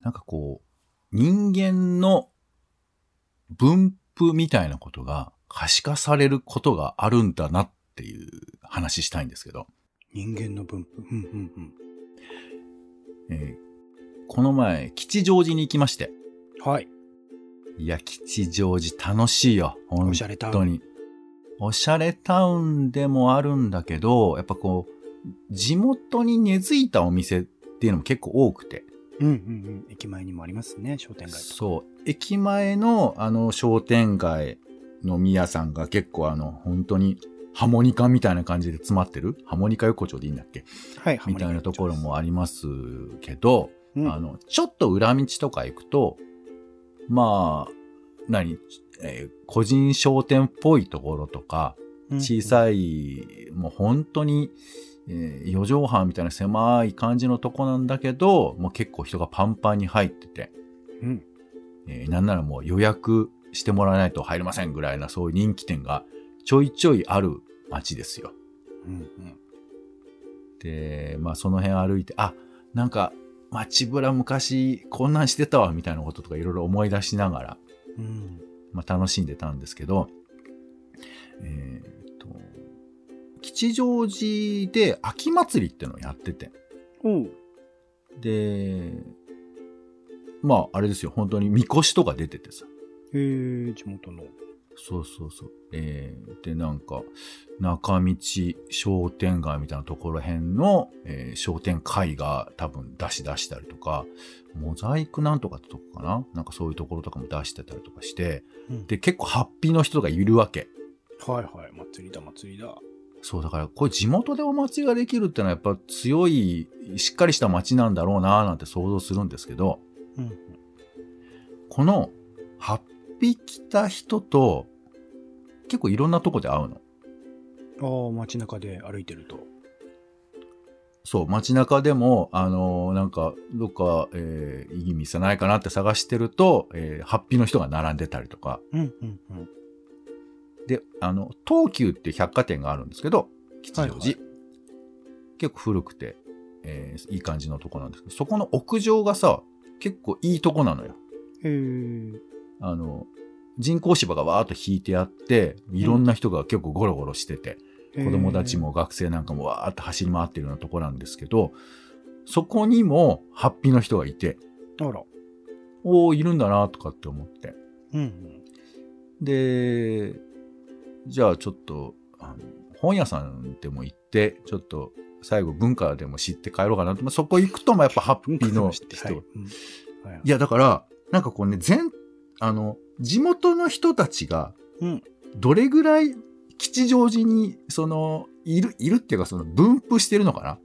なんかこう、人間の分布みたいなことが可視化されることがあるんだなっていう話したいんですけど。人間の分布。うんうんうん。えーこの前、吉祥寺に行きまして。はい。いや、吉祥寺楽しいよ。本おしゃれタウン当に。おしゃれタウンでもあるんだけど、やっぱこう、地元に根付いたお店っていうのも結構多くて。うんうんうん。駅前にもありますね、商店街。そう。駅前のあの商店街の宮さんが結構あの、本当にハモニカみたいな感じで詰まってる？ハモニカ横丁でいいんだっけ？はい、みたいなところもありますけど、うんあの、ちょっと裏道とか行くと、まあ、何、えー個人商店っぽいところとか、小い。さい、もう本当に、えー四畳半みたいな狭い感じのとこなんだけど、もう結構人がパンパンに入ってて、うん。えーなんならもう予約してもらわないと入れませんぐらいなそういう人気店がちょいちょいある街ですよ。うんうん。で、まあその辺歩いて、あ、なんか街ぶら昔こんなんしてたわみたいなこととかいろいろ思い出しながら、うん。まあ楽しんでたんですけど、えーっと、吉祥寺で秋祭りってのをやってて。で、まああれですよ、本当にみこしとか出ててさ、へえ、地元の。そうそうそう。えー、で、なんか、中道商店街みたいなところへんの、えー商店会が多分出し出したりとか、モザイクなんとかってとこかな？なんかそういうところとかも出してたりとかして、うんで、結構ハッピーの人がいるわけ。はいはい。祭りだ、祭りだ。そう、だから、これ地元でお祭りができるってのはやっぱ強い、しっかりした街なんだろうなーなんて想像するんですけど、うん。この、ハッピー来た人と、結構いろんなとこで会うの。ああ、街中で歩いてると。そう、街中でも、あのーなんか、どっか、えーいい店ないかなって探してると、えーハッピーの人が並んでたりとか。うんうんうん。で、あの、東急っていう百貨店があるんですけど、吉祥寺。はいは結構古くて、えーいい感じのとこなんですけど、そこの屋上がさ、結構いいとこなのよ。へえ。あの、人工芝がわーっと引いてあって、いろんな人が結構ゴロゴロしてて、子供たちも学生なんかもわーって走り回ってるようなとこなんですけど、そこにもハッピーの人がいて。あら。おー、いるんだなとかって思って。うんうん。で、じゃあちょっと、あの本屋さんでも行って、ちょっと最後文化でも知って帰ろうかなと。まあそこ行くと、まあやっぱハッピーの人。はいうんはいいや、だから、なんかこうね、全、あの、地元の人たちが、うんどれぐらい吉祥寺に、その、いる、いるっていうか、その分布してるのかな？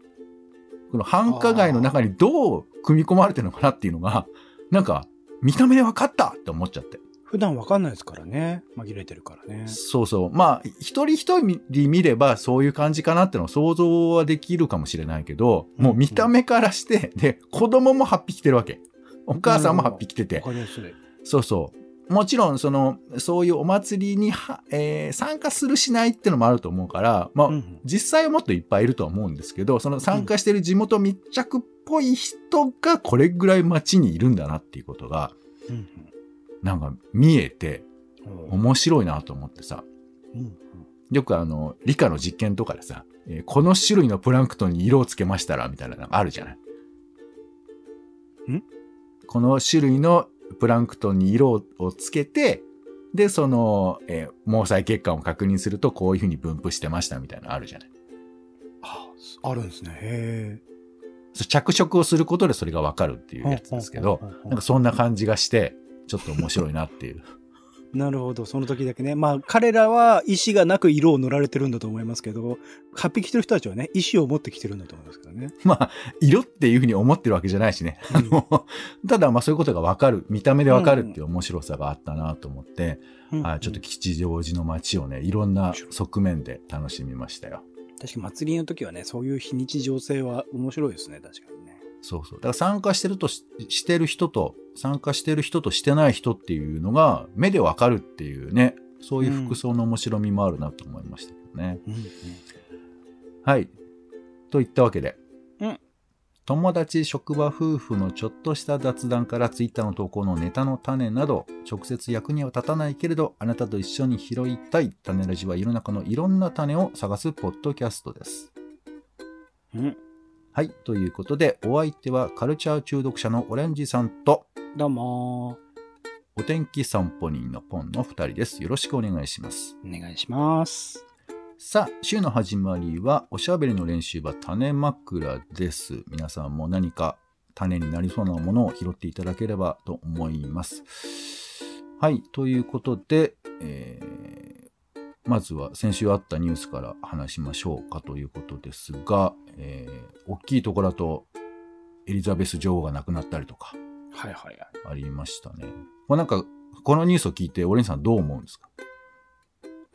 この繁華街の中にどう組み込まれてるのかなっていうのが、なんか、見た目で分かったって思っちゃって。普段わかんないですからね。紛れてるからね。そうそう。まあ、一人一人見ればそういう感じかなってのを想像はできるかもしれないけど、もう見た目からして、で、子供もハッピー来てるわけ。お母さんもハッピー来ててわ。かりやすい。そうそう。もちろん、その、そういうお祭りには、えー参加するしないってのもあると思うから、まあ、うんうん。実際はもっといっぱいいるとは思うんですけど、その参加してる地元密着っぽい人がこれぐらい街にいるんだなっていうことが、うんなんか見えてう。ん面白いなと思ってさ、うんよくあの、理科の実験とかでさ、えーこの種類のプランクトンに色をつけましたら、みたいなのがあるじゃない。ん？この種類のプランクトンに色をつけて、で、その、えー毛細血管を確認すると、こういうふうに分布してましたみたいなのあるじゃない。ああるんですね。へそう着色をすることでそれがわかるっていえ。うやつですけど、なんかそんな感じがして、ちょっと面白いなっていう。なるほど。その時だけね。まあ、彼らは意思がなく色を塗られてるんだと思いますけど、ハッピー着てる人たちはね、意思を持ってきてるんだと思いますけどね。まあ、色っていうふうに思ってるわけじゃないしね。あの、ただまあそういうことがわかる、見た目でわかるっていう面白さがあったなと思って、うんあちょっと吉祥寺の街をね、いろんな側面で楽しみましたよ。確かに祭りの時はね、そういう非日常性は面白いですね、確かにね。そうそう。だから参加してるとししてる人と、参加してる人としてない人っていうのが目でわかるっていうね、そういう服装の面白みもあるなと思いましたけどね。うんうんはい。といったわけで、うん友達、職場、夫婦のちょっとした雑談からツイッターの投稿のネタの種など、直接役には立たないけれど、あなたと一緒に拾いたい種ラジは世の中のいろんな種を探すポッドキャストです。うんはい。ということで、お相手はカルチャー中毒者のオレンジさんと、どうもお天気散歩人のポンの2人です。よろしくお願いします。お願いします。さあ、週の始まりは、おしゃべりの練習は種枕です。皆さんも何か種になりそうなものを拾っていただければと思います。はい、ということで、えーまずは先週あったニュースから話しましょうかということですが、えー大きいところだと、エリザベス女王が亡くなったりとかはいはいはい。ありましたね。これなんか、このニュースを聞いて、オレンジさんどう思うんですか？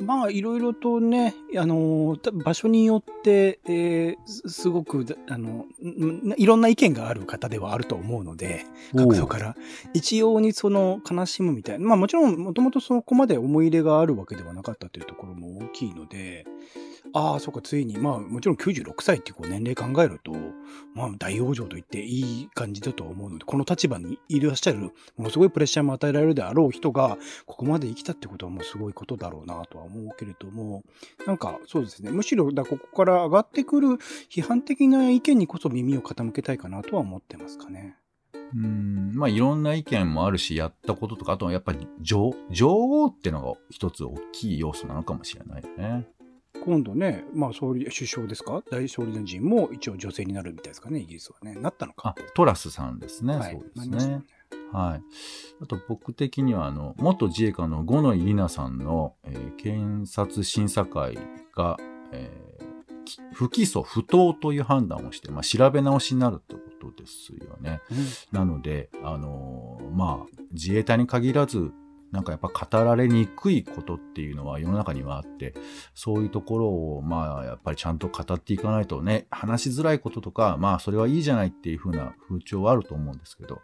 まあ、いろいろとね、あの、た場所によって、えーすすごく、あの、んいろんな意見がある方ではあると思うので、角度から。一様にその悲しむみたいな。まあもちろん、もともとそこまで思い入れがあるわけではなかったというところも大きいので、ああ、そうか、ついに、まあもちろん96歳っていうこう年齢考えると、まあ大往生と言っていい感じだと思うので、この立場にいらっしゃる、ものすごいプレッシャーも与えられるであろう人が、ここまで生きたってことはもうすごいことだろうなとは思うけれども、なんかそうですね、むしろだここから上がってくる批判的な意見にこそ耳を傾けたいかなとは思ってますかね。うん、まあいろんな意見もあるし、やったこととか、あとはやっぱり女女王ってのが一つ大きい要素なのかもしれないよね。今度ね、まあ総理、首相ですか？大総理大臣も一応女性になるみたいですかね、イギリスはね。なったのかあ。、トラスさんですね。はいそうですね。はい。あと僕的には、あの、元自衛官の五ノ井里奈さんの、えー検察審査会が、えーき不起訴不当という判断をして、まあ、調べ直しになるってことですよね。うんなので、あのーまあ、自衛隊に限らず、なんかやっぱ語られにくいことっていうのは世の中にはあって、そういうところを、まあ、やっぱりちゃんと語っていかないとね、話しづらいこととか、まあ、それはいいじゃないっていう風な風潮はあると思うんですけど、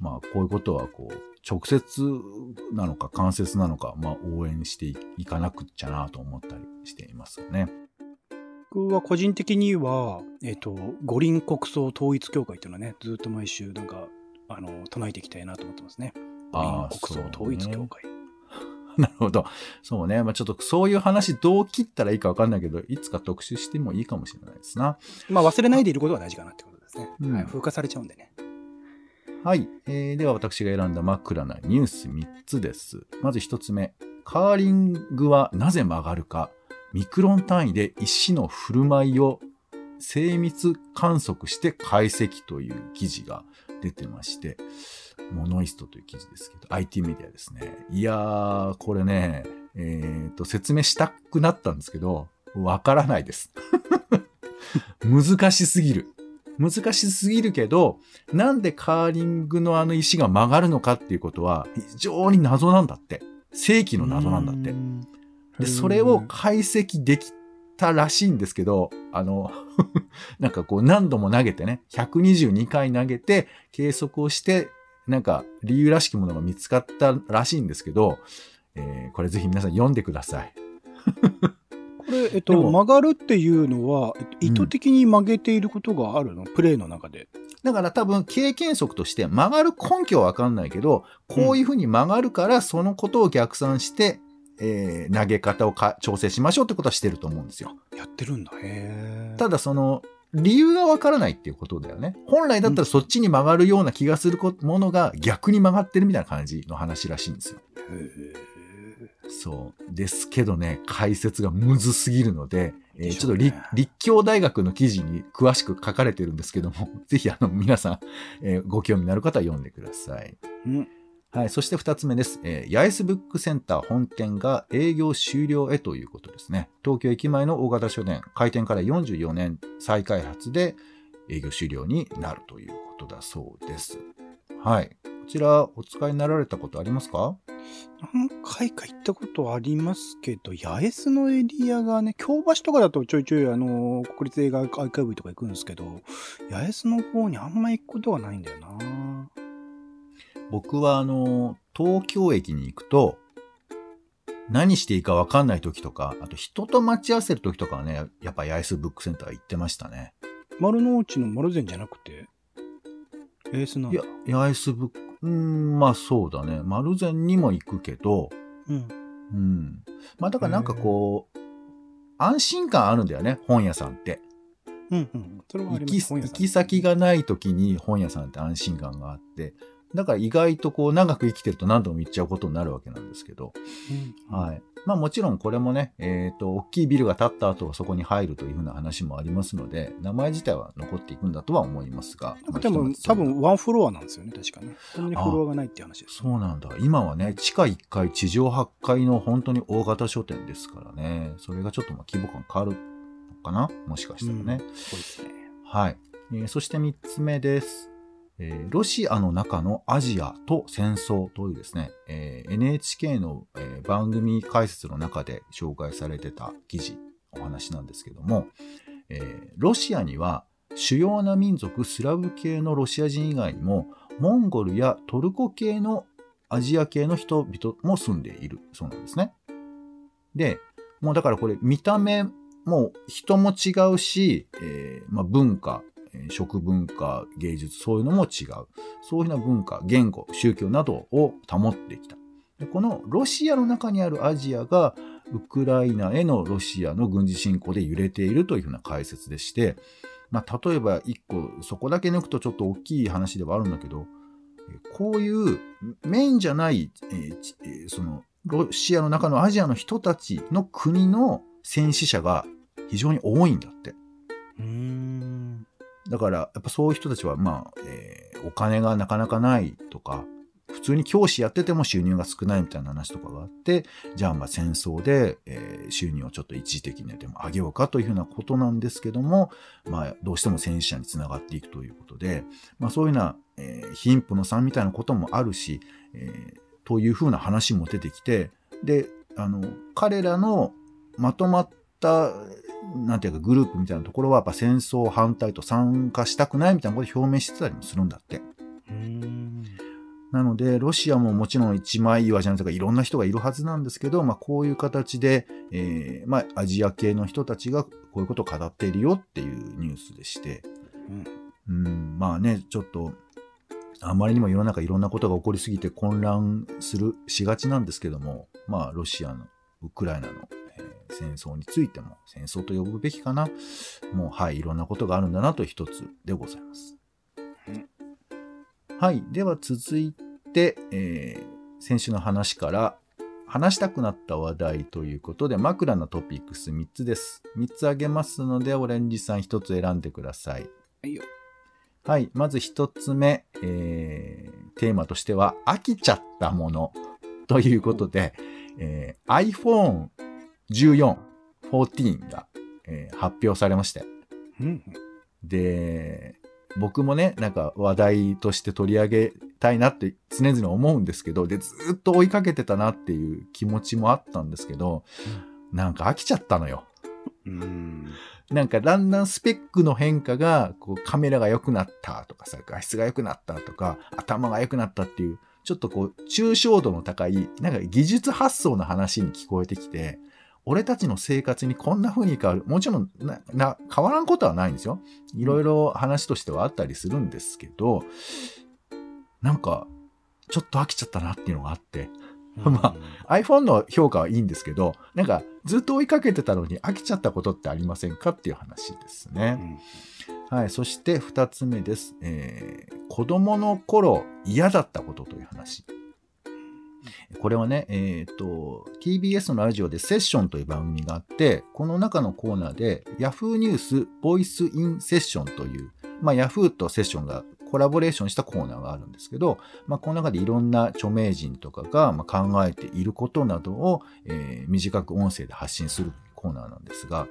まあ、こういうことは、こう、直接なのか間接なのか、まあ、応援していかなくっちゃなと思ったりしていますよね。僕は個人的には、えっ、と、五輪国葬統一協会っていうのはね、ずっと毎週なんか、あの、唱えていきたいなと思ってますね。五輪ああ国葬そうね統一協会。なるほど。そうね。まあ、ちょっとそういう話どう切ったらいいかわかんないけど、いつか特集してもいいかもしれないですな。まあ忘れないでいることが大事かなってことですね。うんはい、風化されちゃうんでね。はい。えーでは私が選んだ枕なニュース3つです。まず1つ目。カーリングはなぜ曲がるか。ミクロン単位で石の振る舞いを精密観測して解析という記事が出てまして、モノイストという記事ですけど、IT メディアですね。いやー、これね、えーと、説明したくなったんですけど、わからないです。難しすぎる。難しすぎるけど、なんでカーリングのあの石が曲がるのかっていうことは非常に謎なんだって。正規の謎なんだって。で、それを解析できたらしいんですけど、あの、なんかこう何度も投げてね、122回投げて計測をして、なんか理由らしきものが見つかったらしいんですけど、えーこれぜひ皆さん読んでください。これ、えっでと、も曲がるっていうのは、えっと、意図的に曲げていることがあるの、プレイの中で。だから多分経験則として曲がる根拠はわかんないけど、こういうふうに曲がるからそのことを逆算して、えー投げ方をか調整しましょうってことはしてると思うんですよ。やってるんだ。へえ。ただその、理由がわからないっていうことだよね。本来だったらそっちに曲がるような気がするこものが逆に曲がってるみたいな感じの話らしいんですよ。へそう。ですけどね、解説がむずすぎるので、えちょっと立立教大学の記事に詳しく書かれてるんですけども、ぜひあの皆さん、えーご興味のある方は読んでください。ーうん。はい。そして二つ目です。えーヤエスブックセンター本店が営業終了へということですね。東京駅前の大型書店、開店から44年再開発で営業終了になるということだそうです。はい。こちらお使いになられたことありますか？何回か行ったことありますけど、八重洲のエリアがね、京橋とかだとちょいちょいあの、国立映画アーカイブとか行くんですけど、八重洲の方にあんま行くことがないんだよな僕はあの、東京駅に行くと、何していいか分かんない時とか、あと人と待ち合わせる時とかはね、やっぱ八重洲ブックセンター行ってましたね。丸の内の丸善じゃなくて、八重洲なんいだや。、八重洲ブック、うーん、まあそうだね。丸善にも行くけど、うん。うん。まあだからなんかこう、安心感あるんだよね、本屋さんって。うんうん。それはあ行きります。本屋さん行き先がない時に本屋さんって安心感があって、だから意外とこう長く生きてると何度も行っちゃうことになるわけなんですけど、うんはい。まあもちろんこれもね、えっ、と、大きいビルが建った後はそこに入るというふうな話もありますので、名前自体は残っていくんだとは思いますが。なんかでも、まあ多分ワンフロアなんですよね、確かね。そんなにフロアがないって話です。そうなんだ。今はね、地下1階、地上8階の本当に大型書店ですからね。それがちょっとまあ規模感変わるのかな？もしかしたらね。そうですね。はい。えーそして3つ目です。えーロシアの中のアジアと戦争というですね、えー NHK の、えー番組解説の中で紹介されてた記事、お話なんですけども、えーロシアには主要な民族スラブ系のロシア人以外にも、モンゴルやトルコ系のアジア系の人々も住んでいるそうなんですね。で、もうだからこれ見た目も人も違うし、えーまあ、文化、食文化、芸術、そういうのも違う。そういうふうな文化、言語、宗教などを保ってきた。でこのロシアの中にあるアジアが、ウクライナへのロシアの軍事侵攻で揺れているというふうな解説でして、まあ、例えば一個、そこだけ抜くとちょっと大きい話ではあるんだけど、こういうメインじゃない、えその、ロシアの中のアジアの人たちの国の戦死者が非常に多いんだって。うーん。だから、やっぱそういう人たちは、まあ、えーお金がなかなかないとか、普通に教師やってても収入が少ないみたいな話とかがあって、じゃあまあ戦争で、えー収入をちょっと一時的にでも上げようかというふうなことなんですけども、まあどうしても戦死者につながっていくということで、まあそういうような、えー貧富の差みたいなこともあるし、えーというふうな話も出てきて、で、あの、彼らのまとまったた、なんていうかグループみたいなところはやっぱ戦争反対と参加したくないみたいなことを表明してたりもするんだって。なので、ロシアももちろん一枚岩じゃないとかいろんな人がいるはずなんですけど、まあこういう形で、えーまあアジア系の人たちがこういうことを語っているよっていうニュースでして、うん。うん、まあね、ちょっと、あまりにも世の中いろんなことが起こりすぎて混乱する、しがちなんですけども、まあロシアの、ウクライナの、えー戦争についても、戦争と呼ぶべきかな。もう、はい、いろんなことがあるんだなと一つでございます。はい。では続いて、えー先週の話から、話したくなった話題ということで、枕のトピックス3つです。3つあげますので、オレンジさん1つ選んでください。はいよ。はい。まず1つ目、えーテーマとしては、飽きちゃったものということで、えー iPhone14、14が、えー発表されまして、うん。で、僕もね、なんか話題として取り上げたいなって常々思うんですけど、で、ずっと追いかけてたなっていう気持ちもあったんですけど、なんか飽きちゃったのよ。うん。なんかだんだんスペックの変化が、こうカメラが良くなったとかさ、画質が良くなったとか、頭が良くなったっていう、ちょっとこう、抽象度の高い、なんか技術発想の話に聞こえてきて、俺たちの生活にこんな風に変わる。もちろんな、な、変わらんことはないんですよ。いろいろ話としてはあったりするんですけど、なんか、ちょっと飽きちゃったなっていうのがあって、ま iPhone の評価はいいんですけど、なんかずっと追いかけてたのに飽きちゃったことってありませんかっていう話ですうね。ん。はい。そして二つ目です。えー子供の頃嫌だったことという話。これはね、えっ、と、TBS のラジオでセッションという番組があって、この中のコーナーで Yahoo ニュースボイスインセッションという、まあ Yahoo とセッションがコラボレーションしたコーナーがあるんですけど、まあこの中でいろんな著名人とかが考えていることなどを、えー短く音声で発信するココーナーなんですが、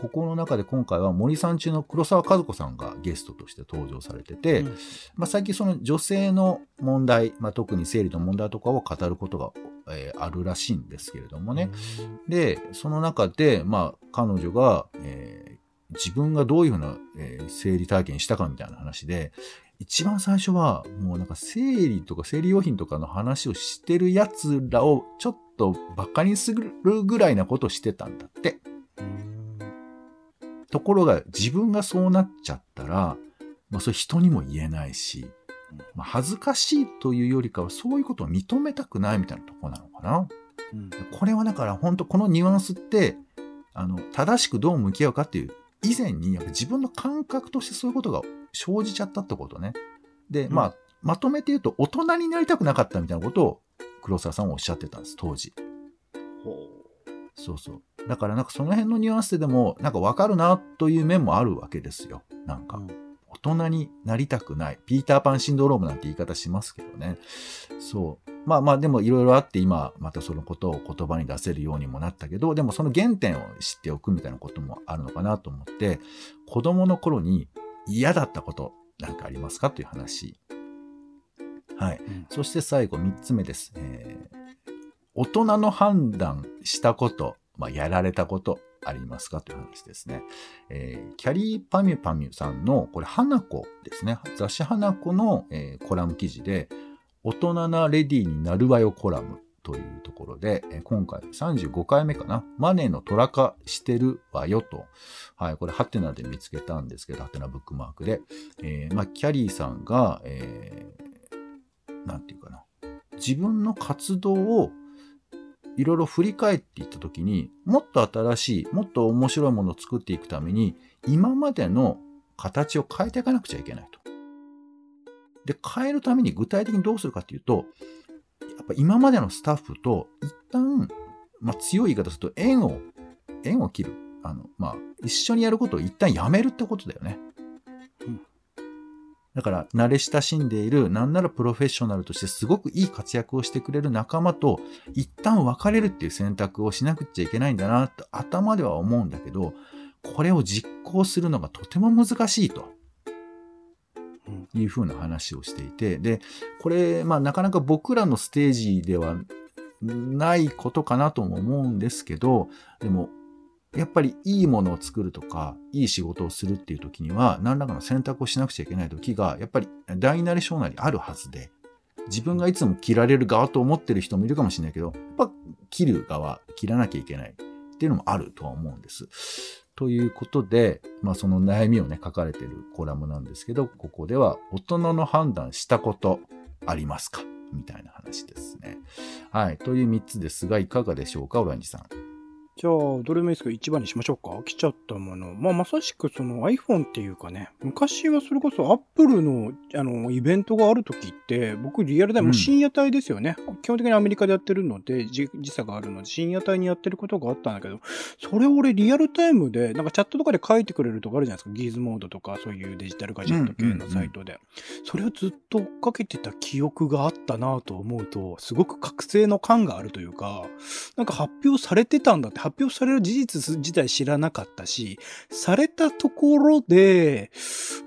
ここの中で今回は森さん中の黒沢和子さんがゲストとして登場されてて、うんまあ、最近その女性の問題、まあ、特に生理の問題とかを語ることが、えーあるらしいんですけれどもね。で、その中で、まあ、彼女が、えー自分がどういうふうな、えー生理体験したかみたいな話で、一番最初は、もうなんか生理とか生理用品とかの話をしてる奴らをちょっとバカにするぐらいなことをしてたんだって。うんところが自分がそうなっちゃったら、まあそれ人にも言えないし、まあ、恥ずかしいというよりかはそういうことを認めたくないみたいなところなのかな。うんこれはだから本当このニュアンスって、あの、正しくどう向き合うかっていう以前にやっぱ自分の感覚としてそういうことが生じちゃったってことね。で、うんまあ、まとめて言うと大人になりたくなかったみたいなことを黒沢さんはおっしゃってたんです、当時。ほそうそう。だからなんかその辺のニュアンスでもなんかわかるなという面もあるわけですよ。なんか。大人になりたくない。ピーターパンシンドロームなんて言い方しますけどね。そう。まあまあでもいろいろあって今またそのことを言葉に出せるようにもなったけど、でもその原点を知っておくみたいなこともあるのかなと思って、子供の頃に嫌だったことなんかありますかという話。はい。うんそして最後3つ目です。えー大人の判断したこと、まあ、やられたことありますかという話ですね。えーキャリーパミュパミュさんの、これ、花子ですね。雑誌花子の、えーコラム記事で、大人なレディーになるわよコラムというところで、今回35回目かな。マネーの虎化してるわよと。はい、これ、ハテナで見つけたんですけど、ハテナブックマークで。えーまあ、キャリーさんが、えーなんていうかな。自分の活動をいろいろ振り返っていったときに、もっと新しい、もっと面白いものを作っていくために、今までの形を変えていかなくちゃいけないと。で、変えるために具体的にどうするかっていうと、やっぱ今までのスタッフと一旦、まあ強い言い方すると縁を、縁を切る。あの、まあ、一緒にやることを一旦やめるってことだよね。うんだから、慣れ親しんでいる、なんならプロフェッショナルとしてすごくいい活躍をしてくれる仲間と、一旦別れるっていう選択をしなくちゃいけないんだな、と頭では思うんだけど、これを実行するのがとても難しいと。いうふうな話をしていて、で、これ、まあなかなか僕らのステージではないことかなとも思うんですけど、でも、やっぱりいいものを作るとか、いい仕事をするっていう時には、何らかの選択をしなくちゃいけない時が、やっぱり大なり小なりあるはずで、自分がいつも切られる側と思ってる人もいるかもしれないけど、やっぱ切る側、切らなきゃいけないっていうのもあるとは思うんです。ということで、まあその悩みをね、書かれてるコラムなんですけど、ここでは大人の判断したことありますか？みたいな話ですね。はい。という3つですが、いかがでしょうか、オランジさん。じゃあ、どれもいいですけど、一番にしましょうか？来ちゃったもの。まあ、まさしくその iPhone っていうかね、昔はそれこそ Apple の、あの、イベントがある時って、僕リアルタイム、うん深夜帯ですよね。基本的にアメリカでやってるので、時時差があるので、深夜帯にやってることがあったんだけど、それを俺リアルタイムで、なんかチャットとかで書いてくれるとかあるじゃないですか？ギーズモードとか、そういうデジタルガジェット系のサイトで。それをずっと追っかけてた記憶があったなと思うと、すごく覚醒の感があるというか、なんか発表されてたんだって、発表される事実自体知らなかったし、されたところで、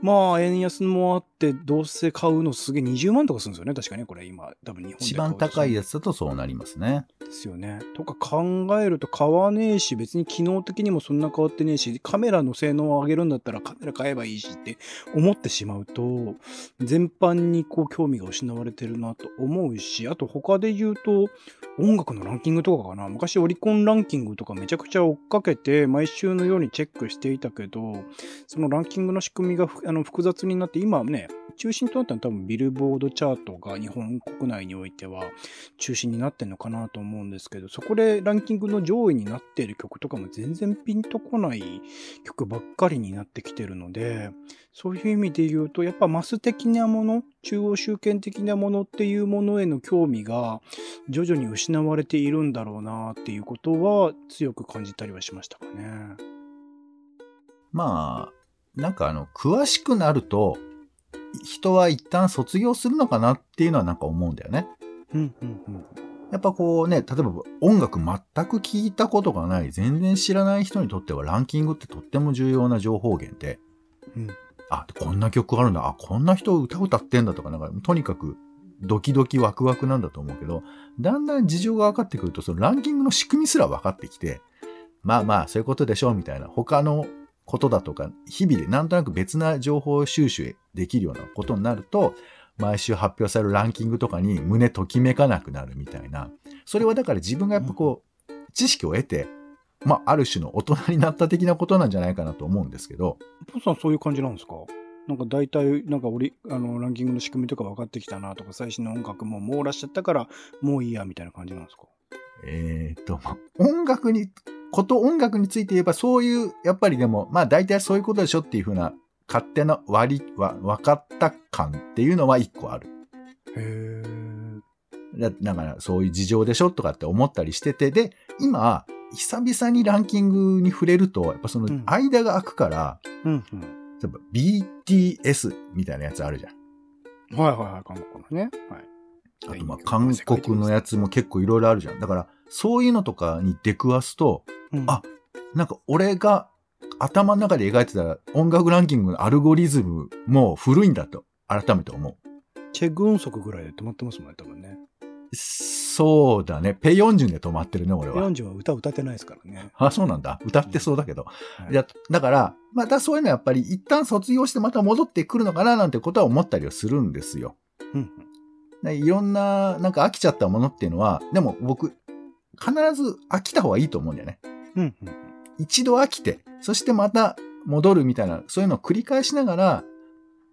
まあ、円安もあって、どうせ買うのすげえ20万とかするんですよね。確かにこれ今、多分日本で一番高いやつつだとそうなりますね。ですよね。とか考えると買わねえし、別に機能的にもそんな変わってねえし、カメラの性能を上げるんだったらカメラ買えばいいしって思ってしまうと、全般にこう興味が失われてるなと思うし、あと他で言うと、音楽のランキングとかかな。昔オリコンランキングとかめちゃくちゃ追っかけて、毎週のようにチェックしていたけど、そのランキングの仕組みがふあの複雑になって、今ね、中心となったのは多分ビルボードチャートが日本国内においては中心になってんのかなと思うんですけど、そこでランキングの上位になっている曲とかも全然ピンとこない曲ばっかりになってきてるので、そういう意味で言うと、やっぱマス的なもの、中央集権的なものっていうものへの興味が徐々に失われているんだろうなっていうことは強く感じたりはしましたかね。まあ、なんかあの、詳しくなると、人は一旦卒業するのかなっていうのはなんか思うんだよね。うんうんうん。やっぱこうね、例えば音楽全く聞いたことがない、全然知らない人にとってはランキングってとっても重要な情報源で、うん。あ、こんな曲あるんだ、あ、こんな人歌歌ってんだとか、なんか、とにかく、ドキドキワクワクなんだと思うけど、だんだん事情が分かってくると、そのランキングの仕組みすら分かってきて、まあまあ、そういうことでしょう、みたいな、他のことだとか、日々でなんとなく別な情報収集できるようなことになると、毎週発表されるランキングとかに胸ときめかなくなるみたいな。それはだから自分がやっぱこう、知識を得て、まあ、ある種の大人になった的なことなんじゃないかなと思うんですけど、ポンさんそういう感じなんですか？なんか大体、なんかオリ、あの、ランキングの仕組みとか分かってきたなとか、最新の音楽も網羅しちゃったから、もういいや、みたいな感じなんですか？えーっと、まあ、音楽に、こと音楽について言えば、そういう、やっぱりでも、まあ大体そういうことでしょっていうふうな、勝手な割り、わ、分かった感っていうのは一個ある。へー。だだから、そういう事情でしょとかって思ったりしてて、で、今、久々にランキングに触れると、やっぱそのうん間が空くから、うんうん。例えば BTS みたいなやつあるじゃん。はいはいはい、韓国のね。はい。あとまあ韓国のやつも結構いろいろあるじゃん。だから、そういうのとかに出くわすと、うんあなんか俺が頭の中で描いてた音楽ランキングのアルゴリズムも古いんだと改めて思う。チェ・グンソクぐらいで止まってますもんね、多分ね。そうだね。ペヨンジュンで止まってるね、俺は。40は歌歌ってないですからね。あ、そうなんだ。歌ってそうだけど。はいいや、だから、またそういうのはやっぱり一旦卒業してまた戻ってくるのかななんてことは思ったりはするんですよ。うんでいろんな、なんか飽きちゃったものっていうのは、でも僕、必ず飽きた方がいいと思うんだよね。うん。うんうん一度飽きて、そしてまた戻るみたいな、そういうのを繰り返しながら、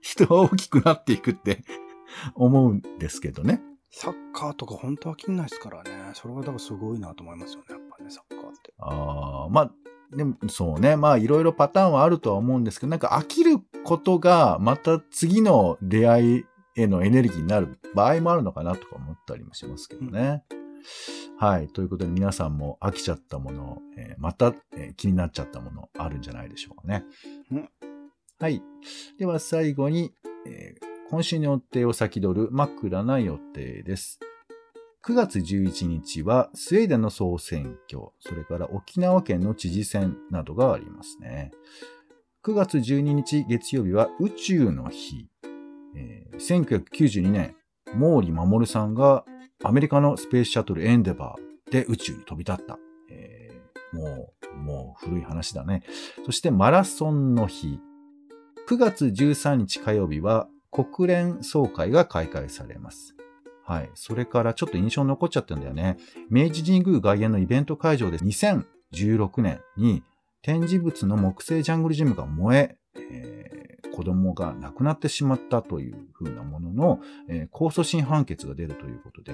人は大きくなっていくって 思うんですけどね。サッカーとか本当は飽きんないですからね。それはだからすごいなと思いますよね、やっぱね、サッカーって。ああ、まあ、でも、そうね。まあ、いろいろパターンはあるとは思うんですけど、なんか飽きることが、また次の出会いへのエネルギーになる場合もあるのかなとか思ったりもしますけどね。はい。ということで、皆さんも飽きちゃったもの、えーまた、えー気になっちゃったものあるんじゃないでしょうかね。うんはい。では、最後に、えー今週の予定を先取る枕な予定です。9月11日はスウェーデンの総選挙、それから沖縄県の知事選などがありますね。9月12日月曜日は宇宙の日。えー1992年、毛利守さんがアメリカのスペースシャトルエンデバーで宇宙に飛び立った。えーもう、もう古い話だね。そしてマラソンの日。9月13日火曜日は国連総会が開会されます。はい。それからちょっと印象に残っちゃったんだよね。明治神宮外苑のイベント会場で2016年に展示物の木製ジャングルジムが燃え、え子供が亡くなってしまったという風なものの、え控訴審判決が出るということで、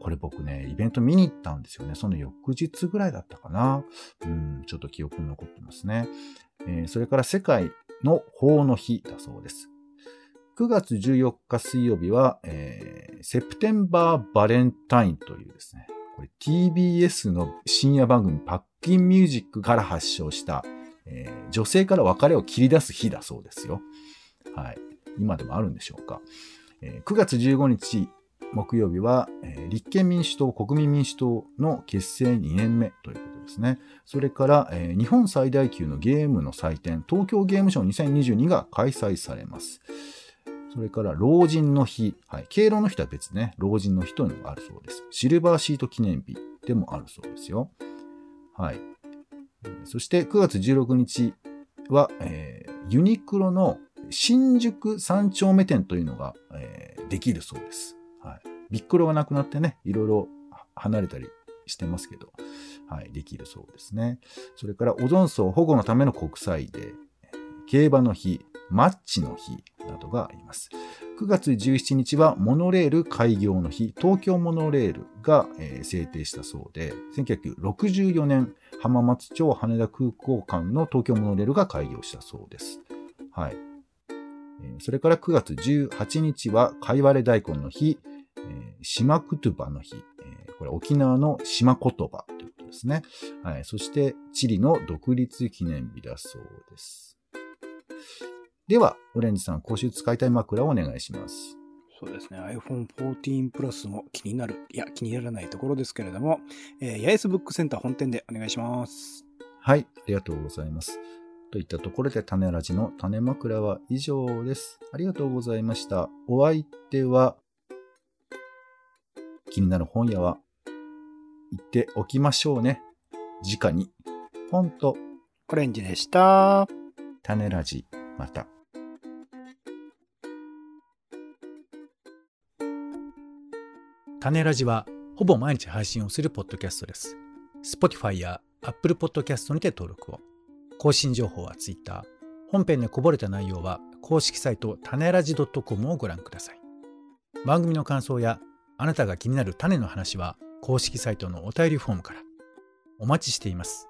これ僕ね、イベント見に行ったんですよね。その翌日ぐらいだったかな。うん、ちょっと記憶に残ってますね。えそれから世界の法の日だそうです。9月14日水曜日は、えーセプテンバーバレンタインというですね、これ TBS の深夜番組パッキンミュージックから発祥した、えー女性から別れを切り出す日だそうですよ。はい。今でもあるんでしょうか。えー9月15日木曜日は、えー立憲民主党、国民民主党の結成2年目ということですね。それから、えー日本最大級のゲームの祭典、東京ゲームショウ2022が開催されます。それから、老人の日。はい。敬老の日とは別ね。老人の日というのがあるそうです。シルバーシート記念日でもあるそうですよ。はい。そして、9月16日は、えーユニクロの新宿三丁目店というのが、えーできるそうです。はい。ビックロがなくなってね、いろいろ離れたりしてますけど、はい、できるそうですね。それから、オゾン層保護のための国際デー、競馬の日、マッチの日などがあります。9月17日はモノレール開業の日、東京モノレールが、えー制定したそうで、1964年、浜松町羽田空港間の東京モノレールが開業したそうです。はい。それから9月18日は、かいわれ大根の日、島クトゥバの日、これ沖縄の島言葉ということですね。はい。そして、チリの独立記念日だそうです。では、オレンジさん、今週使いたい枕をお願いします。そうですね。iPhone 14 Plus も気になる、いや、気にならないところですけれども、えー、八重洲ブックセンター本店でお願いします。はい、ありがとうございます。といったところで、種ラジの種枕は以上です。ありがとうございました。お相手は、気になる本屋は、行っておきましょうね。直に。本とコレンジでした。種ラジ、また。種ラジはほぼ毎日配信をするポッドキャストです。Spotify や Apple Podcast にて登録を。更新情報は Twitter。本編でこぼれた内容は公式サイト種ラジ .com をご覧ください。番組の感想やあなたが気になる種の話は公式サイトのお便りフォームから。お待ちしています。